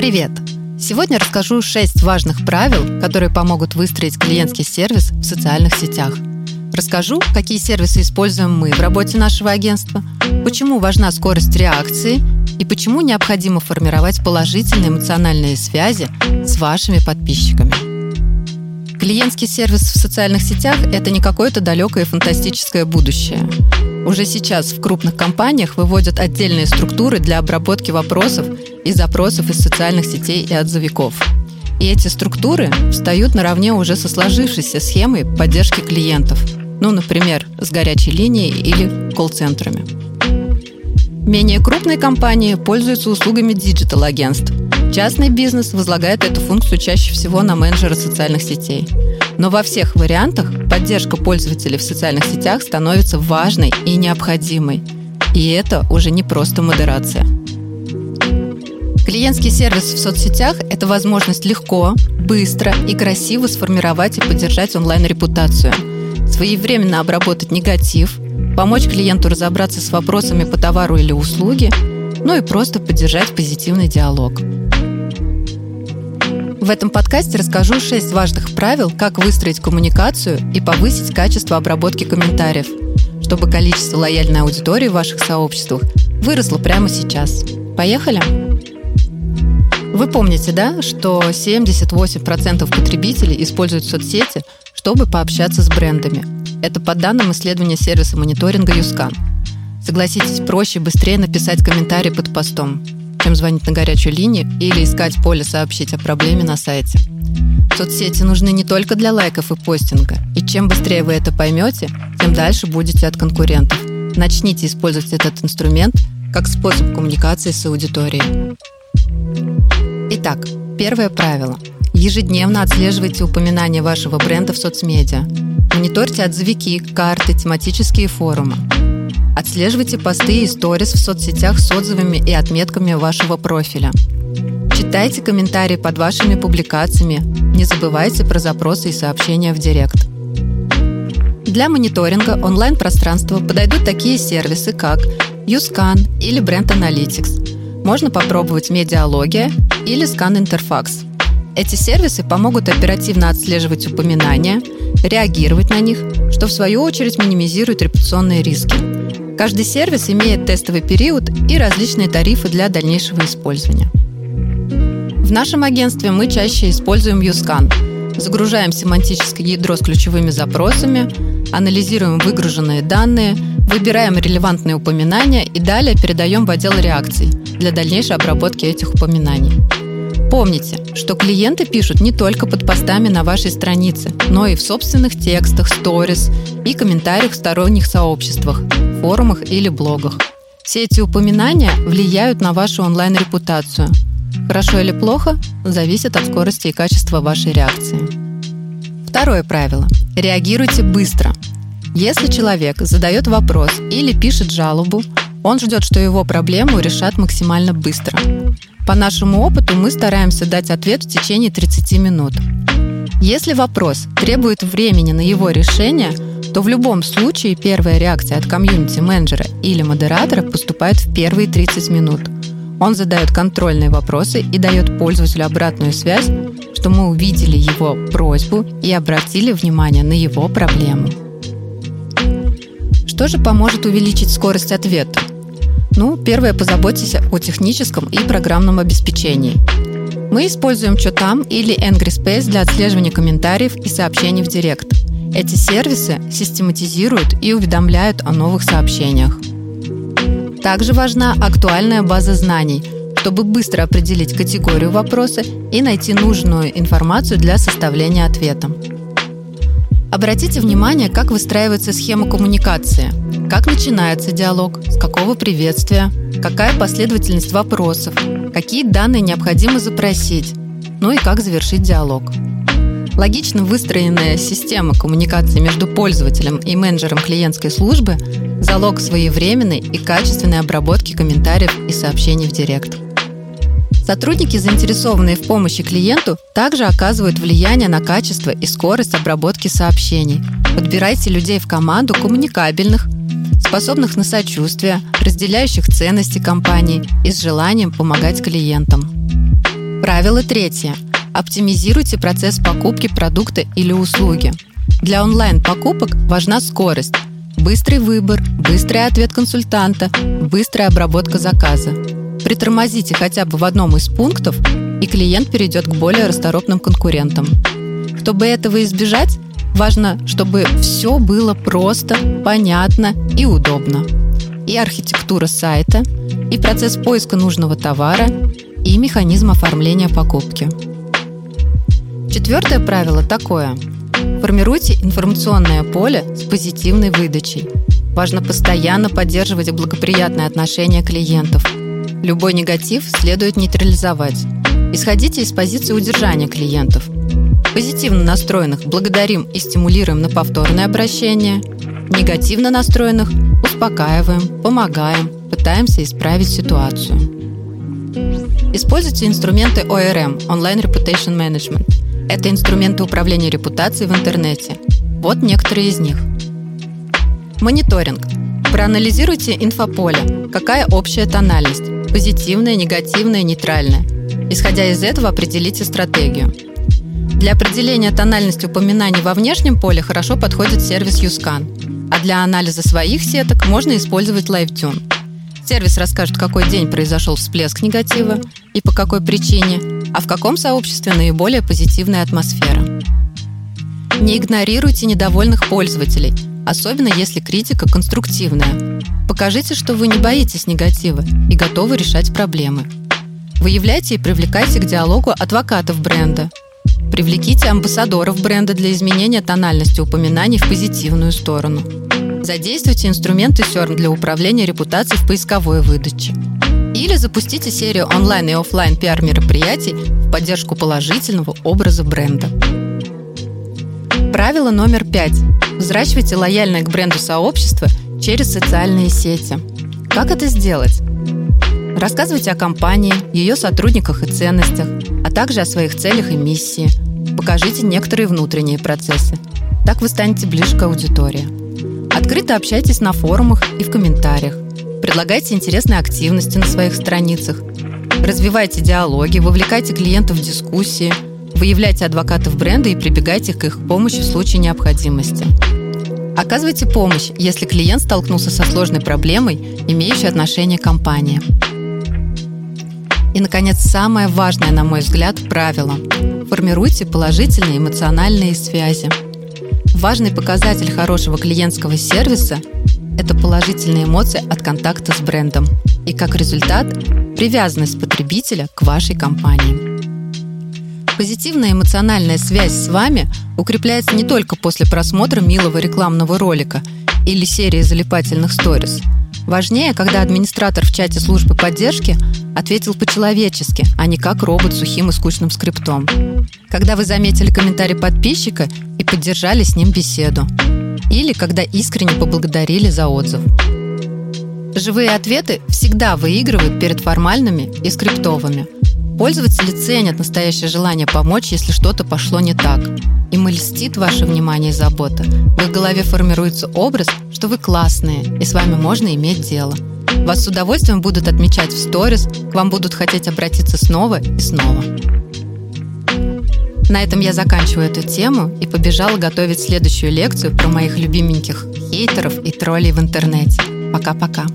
Привет! Сегодня расскажу 6 важных правил, которые помогут выстроить клиентский сервис в социальных сетях. Расскажу, какие сервисы используем мы в работе нашего агентства, почему важна скорость реакции и почему необходимо формировать положительные эмоциональные связи с вашими подписчиками. Клиентский сервис в социальных сетях – это не какое-то далекое фантастическое будущее. Уже сейчас в крупных компаниях выводят отдельные структуры для обработки вопросов и запросов из социальных сетей и отзывиков. И эти структуры встают наравне уже со сложившейся схемой поддержки клиентов, ну, например, с горячей линией или колл-центрами. Менее крупные компании пользуются услугами диджитал-агентств. Частный бизнес возлагает эту функцию чаще всего на менеджера социальных сетей. Но во всех вариантах поддержка пользователей в социальных сетях становится важной и необходимой. И это уже не просто модерация. Клиентский сервис в соцсетях – это возможность легко, быстро и красиво сформировать и поддержать онлайн-репутацию, своевременно обработать негатив, помочь клиенту разобраться с вопросами по товару или услуге, ну и просто поддержать позитивный диалог. В этом подкасте расскажу 6 важных правил, как выстроить коммуникацию и повысить качество обработки комментариев, чтобы количество лояльной аудитории в ваших сообществах выросло прямо сейчас. Поехали! Вы помните, да, что 78% потребителей используют соцсети, чтобы пообщаться с брендами. Это по данным исследования сервиса мониторинга Юскан. Согласитесь, проще и быстрее написать комментарий под постом чем звонить на горячую линию или искать поле «Сообщить о проблеме» на сайте. Соцсети нужны не только для лайков и постинга, и чем быстрее вы это поймете, тем дальше будете от конкурентов. Начните использовать этот инструмент как способ коммуникации с аудиторией. Итак, первое правило. Ежедневно отслеживайте упоминания вашего бренда в соцмедиа. Мониторьте отзывики, карты, тематические форумы. Отслеживайте посты и сторис в соцсетях с отзывами и отметками вашего профиля. Читайте комментарии под вашими публикациями. Не забывайте про запросы и сообщения в Директ. Для мониторинга онлайн-пространства подойдут такие сервисы, как YouScan или Brand Analytics. Можно попробовать Медиалогия или Scan Interfax. Эти сервисы помогут оперативно отслеживать упоминания, реагировать на них, что в свою очередь минимизирует репутационные риски. Каждый сервис имеет тестовый период и различные тарифы для дальнейшего использования. В нашем агентстве мы чаще используем YouScan. Загружаем семантическое ядро с ключевыми запросами, анализируем выгруженные данные, выбираем релевантные упоминания и далее передаем в отдел реакций для дальнейшей обработки этих упоминаний. Помните, что клиенты пишут не только под постами на вашей странице, но и в собственных текстах, сторис и комментариях в сторонних сообществах, форумах или блогах. Все эти упоминания влияют на вашу онлайн-репутацию. Хорошо или плохо зависит от скорости и качества вашей реакции. Второе правило. Реагируйте быстро. Если человек задает вопрос или пишет жалобу, он ждет, что его проблему решат максимально быстро. По нашему опыту мы стараемся дать ответ в течение 30 минут. Если вопрос требует времени на его решение, то в любом случае первая реакция от комьюнити-менеджера или модератора поступает в первые 30 минут. Он задает контрольные вопросы и дает пользователю обратную связь, что мы увидели его просьбу и обратили внимание на его проблему. Что же поможет увеличить скорость ответа? Ну, первое, позаботьтесь о техническом и программном обеспечении. Мы используем Чотам или Angry Space для отслеживания комментариев и сообщений в Директ. Эти сервисы систематизируют и уведомляют о новых сообщениях. Также важна актуальная база знаний, чтобы быстро определить категорию вопроса и найти нужную информацию для составления ответа. Обратите внимание, как выстраивается схема коммуникации, как начинается диалог, с какого приветствия, какая последовательность вопросов, какие данные необходимо запросить, ну и как завершить диалог. Логично выстроенная система коммуникации между пользователем и менеджером клиентской службы – залог своевременной и качественной обработки комментариев и сообщений в Директ. Сотрудники, заинтересованные в помощи клиенту, также оказывают влияние на качество и скорость обработки сообщений. Подбирайте людей в команду коммуникабельных, способных на сочувствие, разделяющих ценности компании и с желанием помогать клиентам. Правило третье. Оптимизируйте процесс покупки продукта или услуги. Для онлайн-покупок важна скорость, быстрый выбор, быстрый ответ консультанта, быстрая обработка заказа. Притормозите хотя бы в одном из пунктов, и клиент перейдет к более расторопным конкурентам. Чтобы этого избежать, важно, чтобы все было просто, понятно и удобно. И архитектура сайта, и процесс поиска нужного товара, и механизм оформления покупки. Четвертое правило такое. Формируйте информационное поле с позитивной выдачей. Важно постоянно поддерживать благоприятные отношения клиентов. Любой негатив следует нейтрализовать. Исходите из позиции удержания клиентов. Позитивно настроенных благодарим и стимулируем на повторное обращение. Негативно настроенных успокаиваем, помогаем, пытаемся исправить ситуацию. Используйте инструменты ORM – Online Reputation Management. Это инструменты управления репутацией в интернете. Вот некоторые из них. Мониторинг. Проанализируйте инфополе. Какая общая тональность? Позитивная, негативная, нейтральная. Исходя из этого определите стратегию. Для определения тональности упоминаний во внешнем поле хорошо подходит сервис YouScan, а для анализа своих сеток можно использовать LiveTune. Сервис расскажет, какой день произошел всплеск негатива и по какой причине, а в каком сообществе наиболее позитивная атмосфера. Не игнорируйте недовольных пользователей, особенно если критика конструктивная. Покажите, что вы не боитесь негатива и готовы решать проблемы. Выявляйте и привлекайте к диалогу адвокатов бренда. Привлеките амбассадоров бренда для изменения тональности упоминаний в позитивную сторону. Задействуйте инструменты CERN для управления репутацией в поисковой выдаче. Или запустите серию онлайн и офлайн пиар-мероприятий в поддержку положительного образа бренда. Правило номер пять. Взращивайте лояльное к бренду сообщество через социальные сети. Как это сделать? Рассказывайте о компании, ее сотрудниках и ценностях, а также о своих целях и миссии. Покажите некоторые внутренние процессы. Так вы станете ближе к аудитории. Открыто общайтесь на форумах и в комментариях. Предлагайте интересные активности на своих страницах. Развивайте диалоги, вовлекайте клиентов в дискуссии, выявляйте адвокатов бренда и прибегайте к их помощи в случае необходимости. Оказывайте помощь, если клиент столкнулся со сложной проблемой, имеющей отношение к компании. И, наконец, самое важное, на мой взгляд, правило. Формируйте положительные эмоциональные связи. Важный показатель хорошего клиентского сервиса – это положительные эмоции от контакта с брендом и, как результат, привязанность потребителя к вашей компании. Позитивная эмоциональная связь с вами укрепляется не только после просмотра милого рекламного ролика или серии залипательных сторис. Важнее, когда администратор в чате службы поддержки ответил по-человечески, а не как робот сухим и скучным скриптом. Когда вы заметили комментарий подписчика и поддержали с ним беседу. Или когда искренне поблагодарили за отзыв. Живые ответы всегда выигрывают перед формальными и скриптовыми – Пользователи ценят настоящее желание помочь, если что-то пошло не так. Им и льстит ваше внимание и забота. В их голове формируется образ, что вы классные, и с вами можно иметь дело. Вас с удовольствием будут отмечать в сторис, к вам будут хотеть обратиться снова и снова. На этом я заканчиваю эту тему и побежала готовить следующую лекцию про моих любименьких хейтеров и троллей в интернете. Пока-пока.